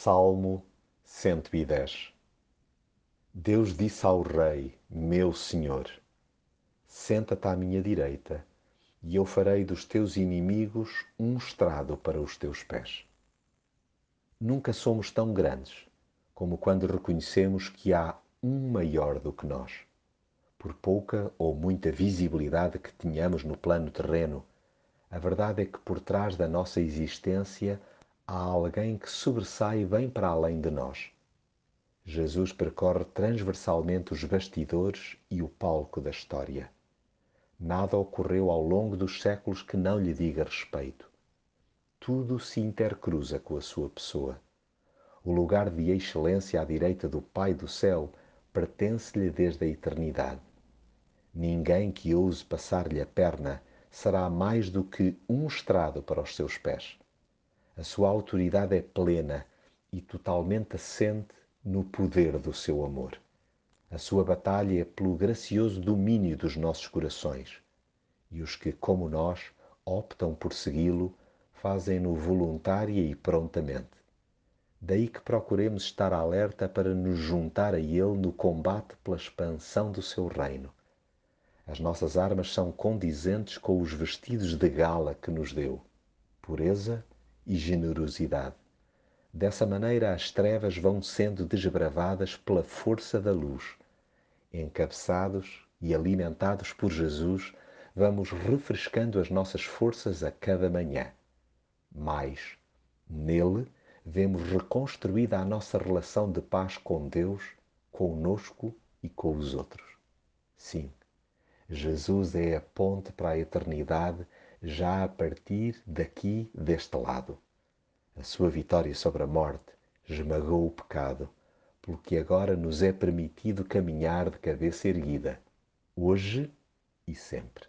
Salmo 110 Deus disse ao Rei, meu Senhor: Senta-te à minha direita, e eu farei dos teus inimigos um estrado para os teus pés. Nunca somos tão grandes como quando reconhecemos que há um maior do que nós. Por pouca ou muita visibilidade que tenhamos no plano terreno, a verdade é que por trás da nossa existência há alguém que sobressai bem para além de nós. Jesus percorre transversalmente os bastidores e o palco da história. Nada ocorreu ao longo dos séculos que não lhe diga respeito. Tudo se intercruza com a sua pessoa. O lugar de excelência à direita do Pai do céu pertence-lhe desde a eternidade. Ninguém que ouse passar-lhe a perna será mais do que um estrado para os seus pés. A sua autoridade é plena e totalmente assente no poder do seu amor. A sua batalha é pelo gracioso domínio dos nossos corações. E os que, como nós, optam por segui-lo, fazem-no voluntária e prontamente. Daí que procuremos estar alerta para nos juntar a Ele no combate pela expansão do seu reino. As nossas armas são condizentes com os vestidos de gala que nos deu. Pureza e generosidade. Dessa maneira, as trevas vão sendo desbravadas pela força da luz. Encabeçados e alimentados por Jesus, vamos refrescando as nossas forças a cada manhã. Mais, nele, vemos reconstruída a nossa relação de paz com Deus, conosco e com os outros. Sim, Jesus é a ponte para a eternidade já a partir daqui deste lado. A sua vitória sobre a morte esmagou o pecado, pelo que agora nos é permitido caminhar de cabeça erguida, hoje e sempre.